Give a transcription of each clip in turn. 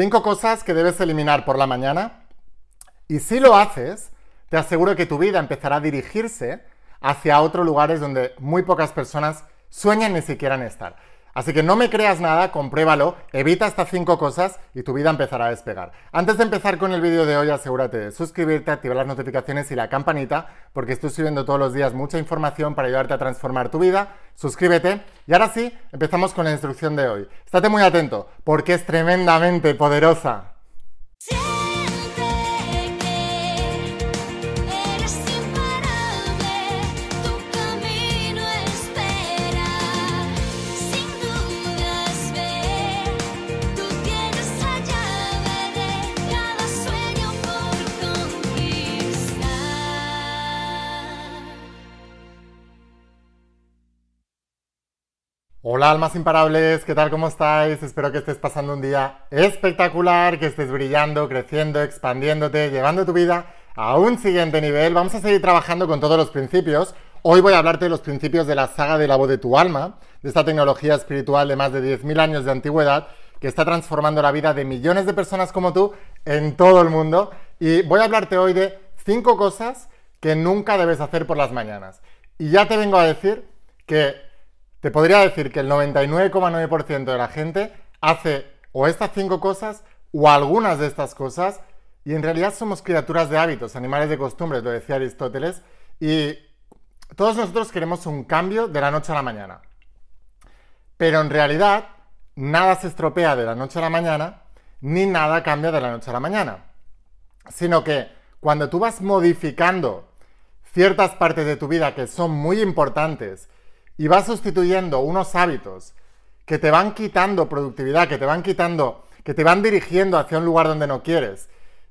Cinco cosas que debes eliminar por la mañana y si lo haces, te aseguro que tu vida empezará a dirigirse hacia otros lugares donde muy pocas personas sueñan ni siquiera en estar. Así que no me creas nada, compruébalo, evita estas cinco cosas y tu vida empezará a despegar. Antes de empezar con el vídeo de hoy, asegúrate de suscribirte, activar las notificaciones y la campanita, porque estoy subiendo todos los días mucha información para ayudarte a transformar tu vida. Suscríbete. Y ahora sí, empezamos con la instrucción de hoy. Estate muy atento, porque es tremendamente poderosa. Hola almas imparables, ¿qué tal? ¿Cómo estáis? Espero que estés pasando un día espectacular, que estés brillando, creciendo, expandiéndote, llevando tu vida a un siguiente nivel. Vamos a seguir trabajando con todos los principios. Hoy voy a hablarte de los principios de la saga de la voz de tu alma, de esta tecnología espiritual de más de 10.000 años de antigüedad que está transformando la vida de millones de personas como tú en todo el mundo. Y voy a hablarte hoy de cinco cosas que nunca debes hacer por las mañanas. Y ya te vengo a decir que te podría decir que el 99,9% de la gente hace o estas cinco cosas o algunas de estas cosas y en realidad somos criaturas de hábitos, animales de costumbres, lo decía Aristóteles, y todos nosotros queremos un cambio de la noche a la mañana. Pero en realidad nada se estropea de la noche a la mañana, ni nada cambia de la noche a la mañana. Sino que cuando tú vas modificando ciertas partes de tu vida que son muy importantes y vas sustituyendo unos hábitos que te van quitando productividad, que te van quitando, que te van dirigiendo hacia un lugar donde no quieres,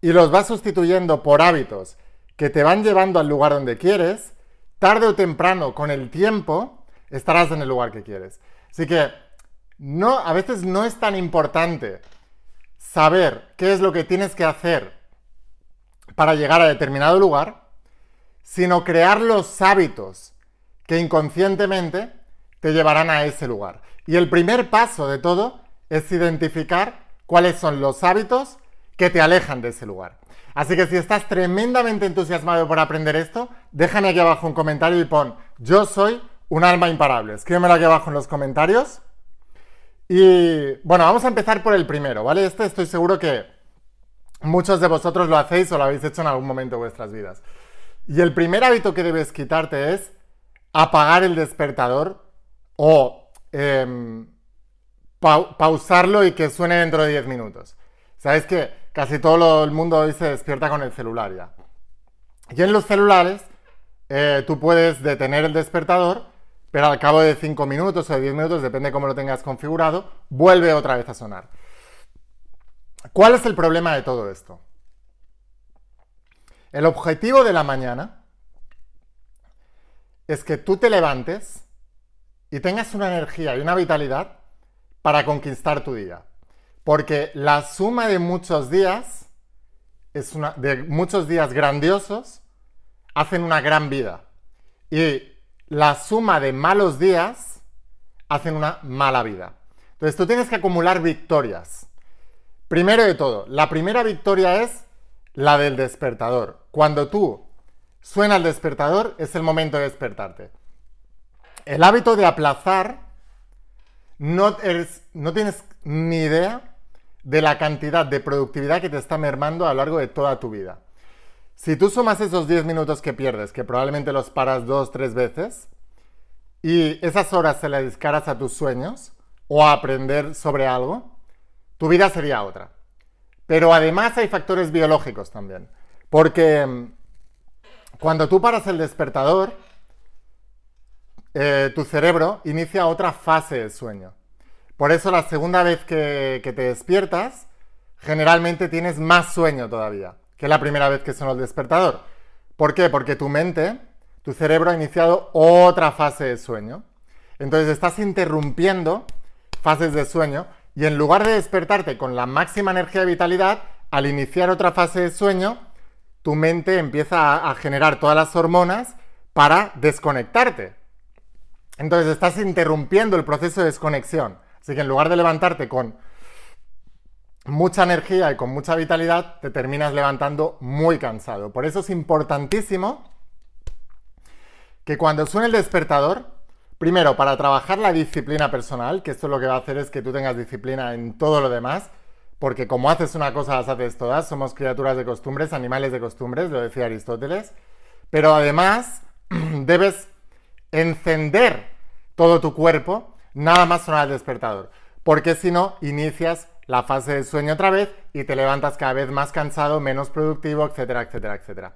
y los vas sustituyendo por hábitos que te van llevando al lugar donde quieres, tarde o temprano, con el tiempo, estarás en el lugar que quieres. Así que no, a veces no es tan importante saber qué es lo que tienes que hacer para llegar a determinado lugar, sino crear los hábitos que inconscientemente te llevarán a ese lugar. Y el primer paso de todo es identificar cuáles son los hábitos que te alejan de ese lugar. Así que si estás tremendamente entusiasmado por aprender esto, déjame aquí abajo un comentario y pon, yo soy un alma imparable. Escríbemelo aquí abajo en los comentarios. Y bueno, vamos a empezar por el primero, ¿vale? Este estoy seguro que muchos de vosotros lo hacéis o lo habéis hecho en algún momento de vuestras vidas. Y el primer hábito que debes quitarte es apagar el despertador o em, pausarlo y que suene dentro de 10 minutos. Sabes que casi todo el mundo hoy se despierta con el celular ya. Y en los celulares eh, tú puedes detener el despertador, pero al cabo de 5 minutos o de 10 minutos, depende cómo lo tengas configurado, vuelve otra vez a sonar. ¿Cuál es el problema de todo esto? El objetivo de la mañana es que tú te levantes y tengas una energía y una vitalidad para conquistar tu día. Porque la suma de muchos días, es una, de muchos días grandiosos, hacen una gran vida. Y la suma de malos días hacen una mala vida. Entonces tú tienes que acumular victorias. Primero de todo, la primera victoria es la del despertador. Cuando tú Suena el despertador, es el momento de despertarte. El hábito de aplazar, no, tienes ni idea de la cantidad de productividad que te está mermando a lo largo de toda tu vida. Si tú sumas esos 10 minutos que pierdes, que probablemente los paras dos, tres veces, y esas horas se las descaras a tus sueños o a aprender sobre algo, tu vida sería otra. Pero además hay factores biológicos también. Porque cuando tú paras el despertador, eh, tu cerebro inicia otra fase de sueño. Por eso la segunda vez que, te despiertas, generalmente tienes más sueño todavía que la primera vez que sonó el despertador. ¿Por qué? Porque tu mente, tu cerebro ha iniciado otra fase de sueño. Entonces estás interrumpiendo fases de sueño y en lugar de despertarte con la máxima energía de vitalidad, al iniciar otra fase de sueño, tu mente empieza a, generar todas las hormonas para desconectarte. Entonces estás interrumpiendo el proceso de desconexión. Así que en lugar de levantarte con mucha energía y con mucha vitalidad, te terminas levantando muy cansado. Por eso es importantísimo que cuando suene el despertador, primero para trabajar la disciplina personal, que esto lo que va a hacer es que tú tengas disciplina en todo lo demás, porque como haces una cosa, las haces todas, somos criaturas de costumbres, animales de costumbres, lo decía Aristóteles, pero además debes encender todo tu cuerpo nada más sonar el despertador, porque si no, inicias la fase de sueño otra vez y te levantas cada vez más cansado, menos productivo, etcétera, etcétera, etcétera.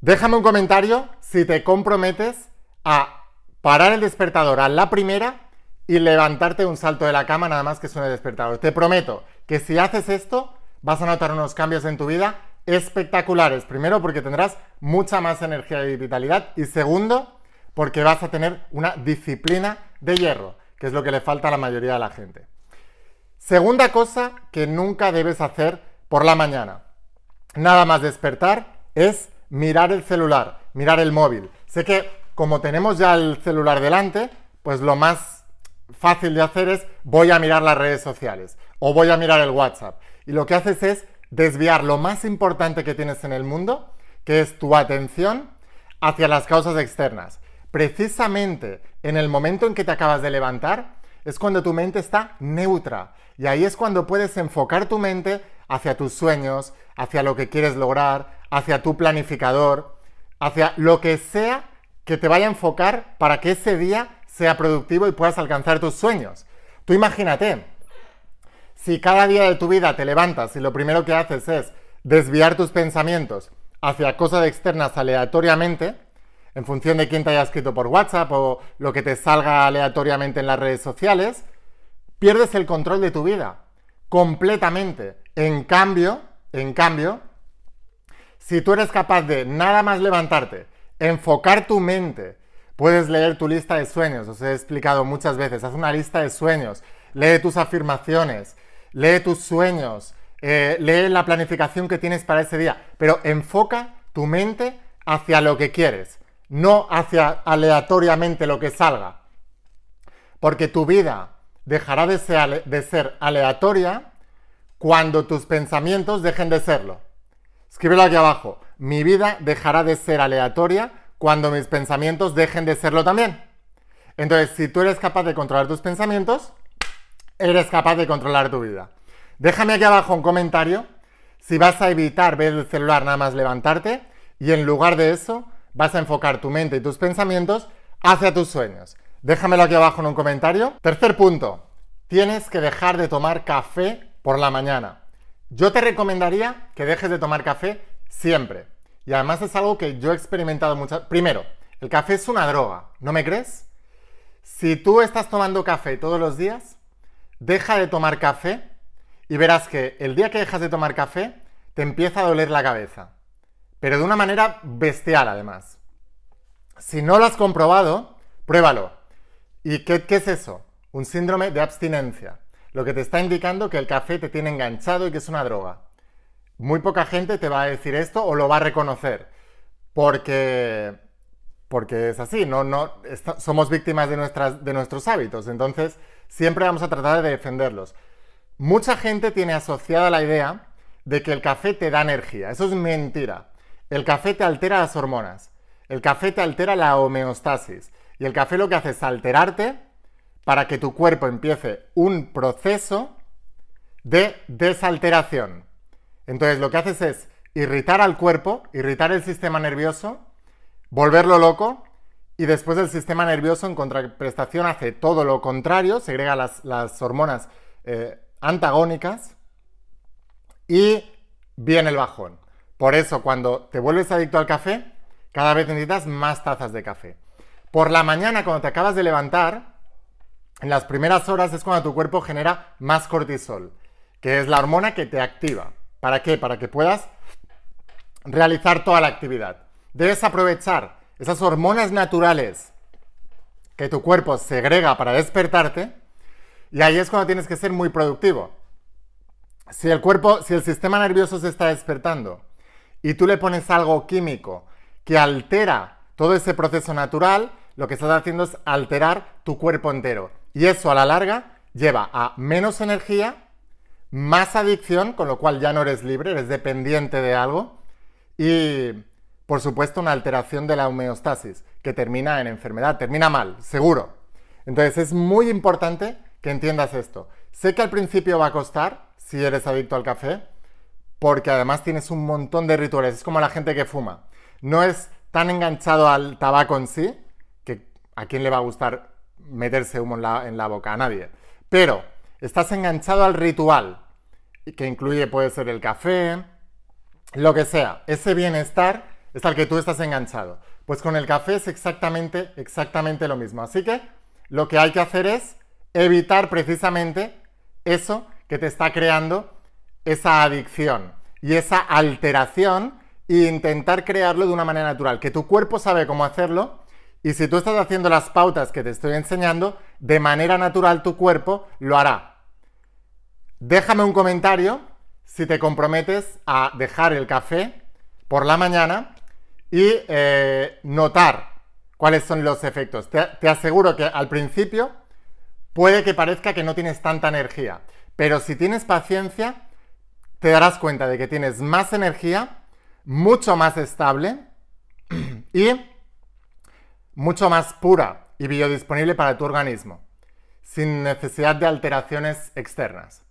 Déjame un comentario si te comprometes a parar el despertador a la primera y levantarte un salto de la cama nada más que suene despertador. Te prometo que si haces esto vas a notar unos cambios en tu vida espectaculares. Primero porque tendrás mucha más energía y vitalidad y segundo porque vas a tener una disciplina de hierro, que es lo que le falta a la mayoría de la gente. Segunda cosa que nunca debes hacer por la mañana. Nada más despertar es mirar el celular, mirar el móvil. Sé que como tenemos ya el celular delante, pues lo más fácil de hacer es voy a mirar las redes sociales o voy a mirar el WhatsApp. Y lo que haces es desviar lo más importante que tienes en el mundo, que es tu atención, hacia las causas externas. Precisamente en el momento en que te acabas de levantar, es cuando tu mente está neutra. Y ahí es cuando puedes enfocar tu mente hacia tus sueños, hacia lo que quieres lograr, hacia tu planificador, hacia lo que sea que te vaya a enfocar para que ese día sea productivo y puedas alcanzar tus sueños. Tú imagínate, si cada día de tu vida te levantas y lo primero que haces es desviar tus pensamientos hacia cosas externas aleatoriamente, en función de quién te haya escrito por WhatsApp o lo que te salga aleatoriamente en las redes sociales, pierdes el control de tu vida completamente. En cambio, en cambio, si tú eres capaz de nada más levantarte, enfocar tu mente, puedes leer tu lista de sueños, os he explicado muchas veces, haz una lista de sueños, lee tus afirmaciones, lee tus sueños, eh, lee la planificación que tienes para ese día, pero enfoca tu mente hacia lo que quieres no hacia aleatoriamente lo que salga. Porque tu vida dejará de ser, aleatoria cuando tus pensamientos dejen de serlo. Escríbelo aquí abajo. Mi vida dejará de ser aleatoria cuando mis pensamientos dejen de serlo también. Entonces, si tú eres capaz de controlar tus pensamientos, eres capaz de controlar tu vida. Déjame aquí abajo un comentario si vas a evitar ver el celular nada más levantarte y en lugar de eso vas a enfocar tu mente y tus pensamientos hacia tus sueños. Déjamelo aquí abajo en un comentario. Tercer punto, tienes que dejar de tomar café por la mañana. Yo te recomendaría que dejes de tomar café siempre. Y además es algo que yo he experimentado mucho. Primero, el café es una droga, ¿no me crees? Si tú estás tomando café todos los días, deja de tomar café y verás que el día que dejas de tomar café, te empieza a doler la cabeza pero de una manera bestial además. Si no lo has comprobado, pruébalo. ¿Y qué, es eso? Un síndrome de abstinencia, lo que te está indicando que el café te tiene enganchado y que es una droga. Muy poca gente te va a decir esto o lo va a reconocer, porque, porque es así, no, no, somos víctimas de, nuestras, de nuestros hábitos, entonces siempre vamos a tratar de defenderlos. Mucha gente tiene asociada la idea de que el café te da energía, eso es mentira. El café te altera las hormonas. El café te altera la homeostasis. Y el café lo que hace es alterarte para que tu cuerpo empiece un proceso de desalteración. Entonces lo que haces es irritar al cuerpo, irritar el sistema nervioso, volverlo loco y después el sistema nervioso en contraprestación hace todo lo contrario, segrega las, hormonas eh, antagónicas y viene el bajón. Por eso, cuando te vuelves adicto al café, cada vez necesitas más tazas de café. Por la mañana, cuando te acabas de levantar, en las primeras horas es cuando tu cuerpo genera más cortisol, que es la hormona que te activa. ¿Para qué? Para que puedas realizar toda la actividad. Debes aprovechar esas hormonas naturales que tu cuerpo segrega para despertarte y ahí es cuando tienes que ser muy productivo. Si el cuerpo, si el sistema nervioso se está despertando y tú le pones algo químico que altera todo ese proceso natural, lo que estás haciendo es alterar tu cuerpo entero. Y eso a la larga lleva a menos energía, más adicción, con lo cual ya no eres libre, eres dependiente de algo. Y, por supuesto, una alteración de la homeostasis, que termina en enfermedad, termina mal, seguro. Entonces es muy importante que entiendas esto. Sé que al principio va a costar si eres adicto al café, porque además tienes un montón de rituales. Es como la gente que fuma. No es tan enganchado al tabaco en sí, que a quién le va a gustar meterse humo en la, en la boca, a nadie. Pero estás enganchado al ritual, que incluye, puede ser el café, lo que sea. Ese bienestar es al que tú estás enganchado. Pues con el café es exactamente, exactamente lo mismo. Así que lo que hay que hacer es evitar precisamente eso que te está creando esa adicción y esa alteración e intentar crearlo de una manera natural, que tu cuerpo sabe cómo hacerlo y si tú estás haciendo las pautas que te estoy enseñando, de manera natural tu cuerpo lo hará. Déjame un comentario si te comprometes a dejar el café por la mañana y eh, notar cuáles son los efectos. Te, aseguro que al principio puede que parezca que no tienes tanta energía, pero si tienes paciencia, te darás cuenta de que tienes más energía, mucho más estable y mucho más pura y biodisponible para tu organismo, sin necesidad de alteraciones externas.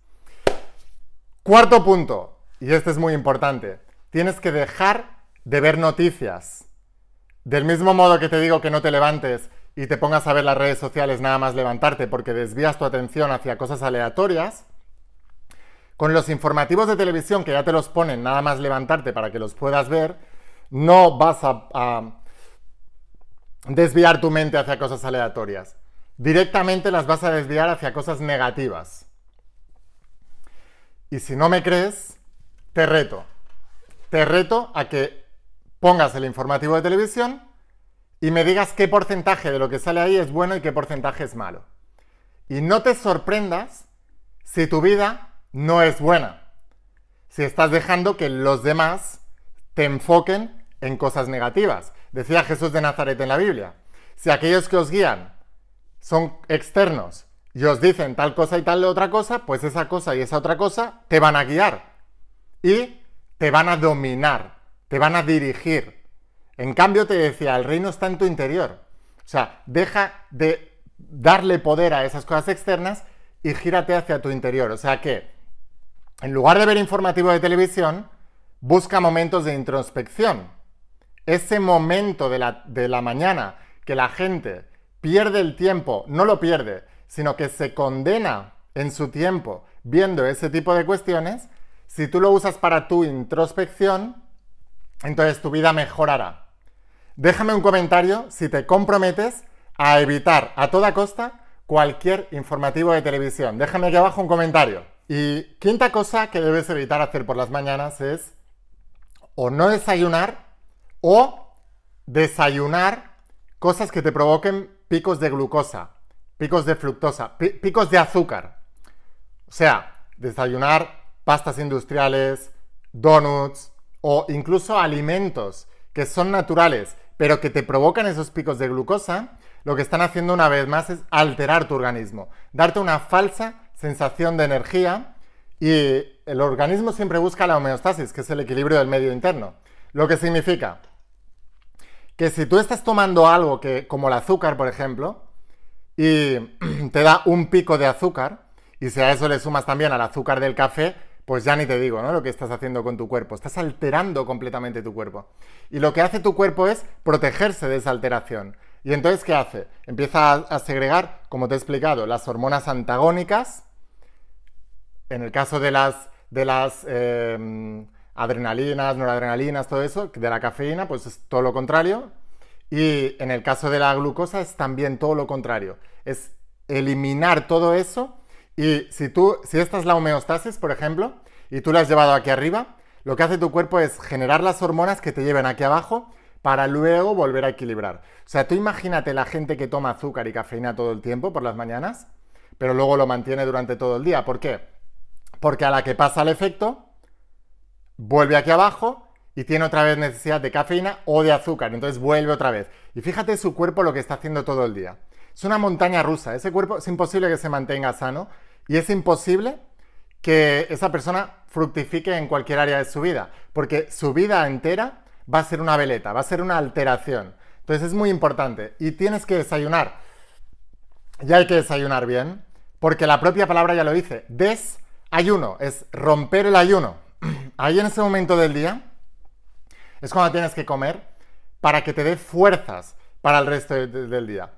Cuarto punto, y este es muy importante, tienes que dejar de ver noticias. Del mismo modo que te digo que no te levantes y te pongas a ver las redes sociales nada más levantarte porque desvías tu atención hacia cosas aleatorias, con los informativos de televisión que ya te los ponen nada más levantarte para que los puedas ver, no vas a, desviar tu mente hacia cosas aleatorias. Directamente las vas a desviar hacia cosas negativas. Y si no me crees, te reto. Te reto a que pongas el informativo de televisión y me digas qué porcentaje de lo que sale ahí es bueno y qué porcentaje es malo. Y no te sorprendas si tu vida no es buena. Si estás dejando que los demás te enfoquen en cosas negativas. Decía Jesús de Nazaret en la Biblia. Si aquellos que os guían son externos y os dicen tal cosa y tal otra cosa, pues esa cosa y esa otra cosa te van a guiar y te van a dominar te van a dirigir. En cambio, te decía, el reino está en tu interior. O sea, deja de darle poder a esas cosas externas y gírate hacia tu interior. O sea que, en lugar de ver informativo de televisión, busca momentos de introspección. Ese momento de la, de la mañana que la gente pierde el tiempo, no lo pierde, sino que se condena en su tiempo viendo ese tipo de cuestiones, si tú lo usas para tu introspección, entonces tu vida mejorará. Déjame un comentario si te comprometes a evitar a toda costa cualquier informativo de televisión. Déjame aquí abajo un comentario. Y quinta cosa que debes evitar hacer por las mañanas es o no desayunar o desayunar cosas que te provoquen picos de glucosa, picos de fructosa, picos de azúcar. O sea, desayunar pastas industriales, donuts, o incluso alimentos que son naturales, pero que te provocan esos picos de glucosa, lo que están haciendo una vez más es alterar tu organismo, darte una falsa sensación de energía y el organismo siempre busca la homeostasis, que es el equilibrio del medio interno. Lo que significa que si tú estás tomando algo que, como el azúcar, por ejemplo, y te da un pico de azúcar, y si a eso le sumas también al azúcar del café, pues ya ni te digo, ¿no? Lo que estás haciendo con tu cuerpo. Estás alterando completamente tu cuerpo. Y lo que hace tu cuerpo es protegerse de esa alteración. Y entonces, ¿qué hace? Empieza a, segregar, como te he explicado, las hormonas antagónicas. En el caso de las, de las eh, adrenalinas, noradrenalinas, todo eso, de la cafeína, pues es todo lo contrario. Y en el caso de la glucosa es también todo lo contrario. Es eliminar todo eso y si tú, si esta es la homeostasis, por ejemplo, y tú la has llevado aquí arriba, lo que hace tu cuerpo es generar las hormonas que te lleven aquí abajo para luego volver a equilibrar. O sea, tú imagínate la gente que toma azúcar y cafeína todo el tiempo por las mañanas, pero luego lo mantiene durante todo el día. ¿Por qué? Porque a la que pasa el efecto, vuelve aquí abajo y tiene otra vez necesidad de cafeína o de azúcar. Entonces vuelve otra vez. Y fíjate su cuerpo lo que está haciendo todo el día. Es una montaña rusa. Ese cuerpo es imposible que se mantenga sano y es imposible que esa persona fructifique en cualquier área de su vida, porque su vida entera va a ser una veleta, va a ser una alteración. Entonces es muy importante y tienes que desayunar. Ya hay que desayunar bien, porque la propia palabra ya lo dice, desayuno, es romper el ayuno. Ahí en ese momento del día es cuando tienes que comer para que te dé fuerzas para el resto del día.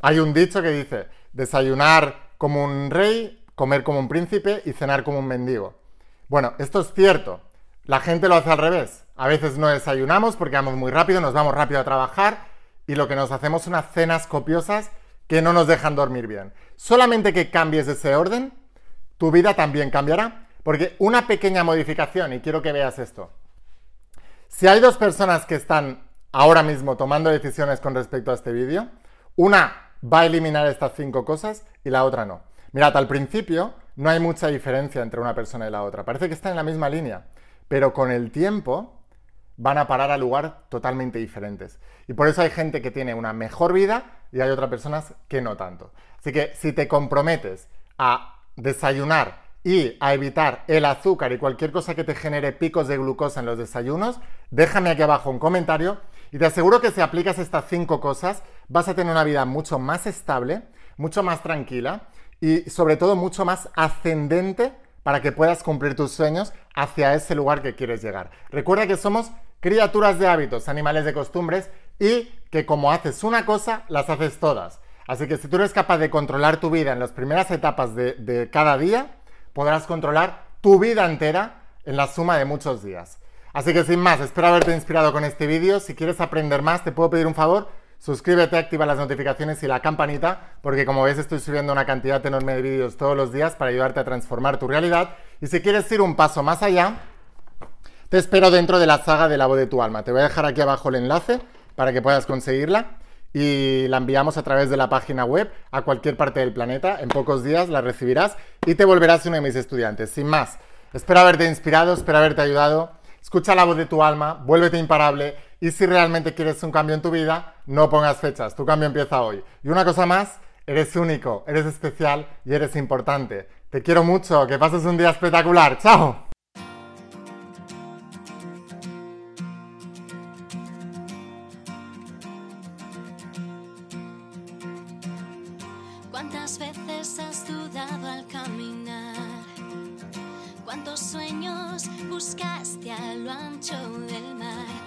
Hay un dicho que dice, desayunar como un rey, comer como un príncipe y cenar como un mendigo. Bueno, esto es cierto. La gente lo hace al revés. A veces no desayunamos porque vamos muy rápido, nos vamos rápido a trabajar y lo que nos hacemos son unas cenas copiosas que no nos dejan dormir bien. Solamente que cambies ese orden, tu vida también cambiará. Porque una pequeña modificación, y quiero que veas esto. Si hay dos personas que están ahora mismo tomando decisiones con respecto a este vídeo, una va a eliminar estas cinco cosas y la otra no. Mirad, al principio no hay mucha diferencia entre una persona y la otra. Parece que están en la misma línea, pero con el tiempo van a parar a lugar totalmente diferentes. Y por eso hay gente que tiene una mejor vida y hay otras personas que no tanto. Así que si te comprometes a desayunar y a evitar el azúcar y cualquier cosa que te genere picos de glucosa en los desayunos, déjame aquí abajo un comentario y te aseguro que si aplicas estas cinco cosas vas a tener una vida mucho más estable, mucho más tranquila y sobre todo mucho más ascendente para que puedas cumplir tus sueños hacia ese lugar que quieres llegar. Recuerda que somos criaturas de hábitos, animales de costumbres y que como haces una cosa, las haces todas. Así que si tú eres capaz de controlar tu vida en las primeras etapas de, de cada día, podrás controlar tu vida entera en la suma de muchos días. Así que sin más, espero haberte inspirado con este vídeo. Si quieres aprender más, te puedo pedir un favor. Suscríbete, activa las notificaciones y la campanita, porque como ves estoy subiendo una cantidad enorme de vídeos todos los días para ayudarte a transformar tu realidad. Y si quieres ir un paso más allá, te espero dentro de la saga de la voz de tu alma. Te voy a dejar aquí abajo el enlace para que puedas conseguirla y la enviamos a través de la página web a cualquier parte del planeta. En pocos días la recibirás y te volverás uno de mis estudiantes. Sin más, espero haberte inspirado, espero haberte ayudado. Escucha la voz de tu alma, vuélvete imparable y si realmente quieres un cambio en tu vida, no pongas fechas, tu cambio empieza hoy. Y una cosa más, eres único, eres especial y eres importante. Te quiero mucho, que pases un día espectacular. ¡Chao! Buscaste a lo ancho del mar?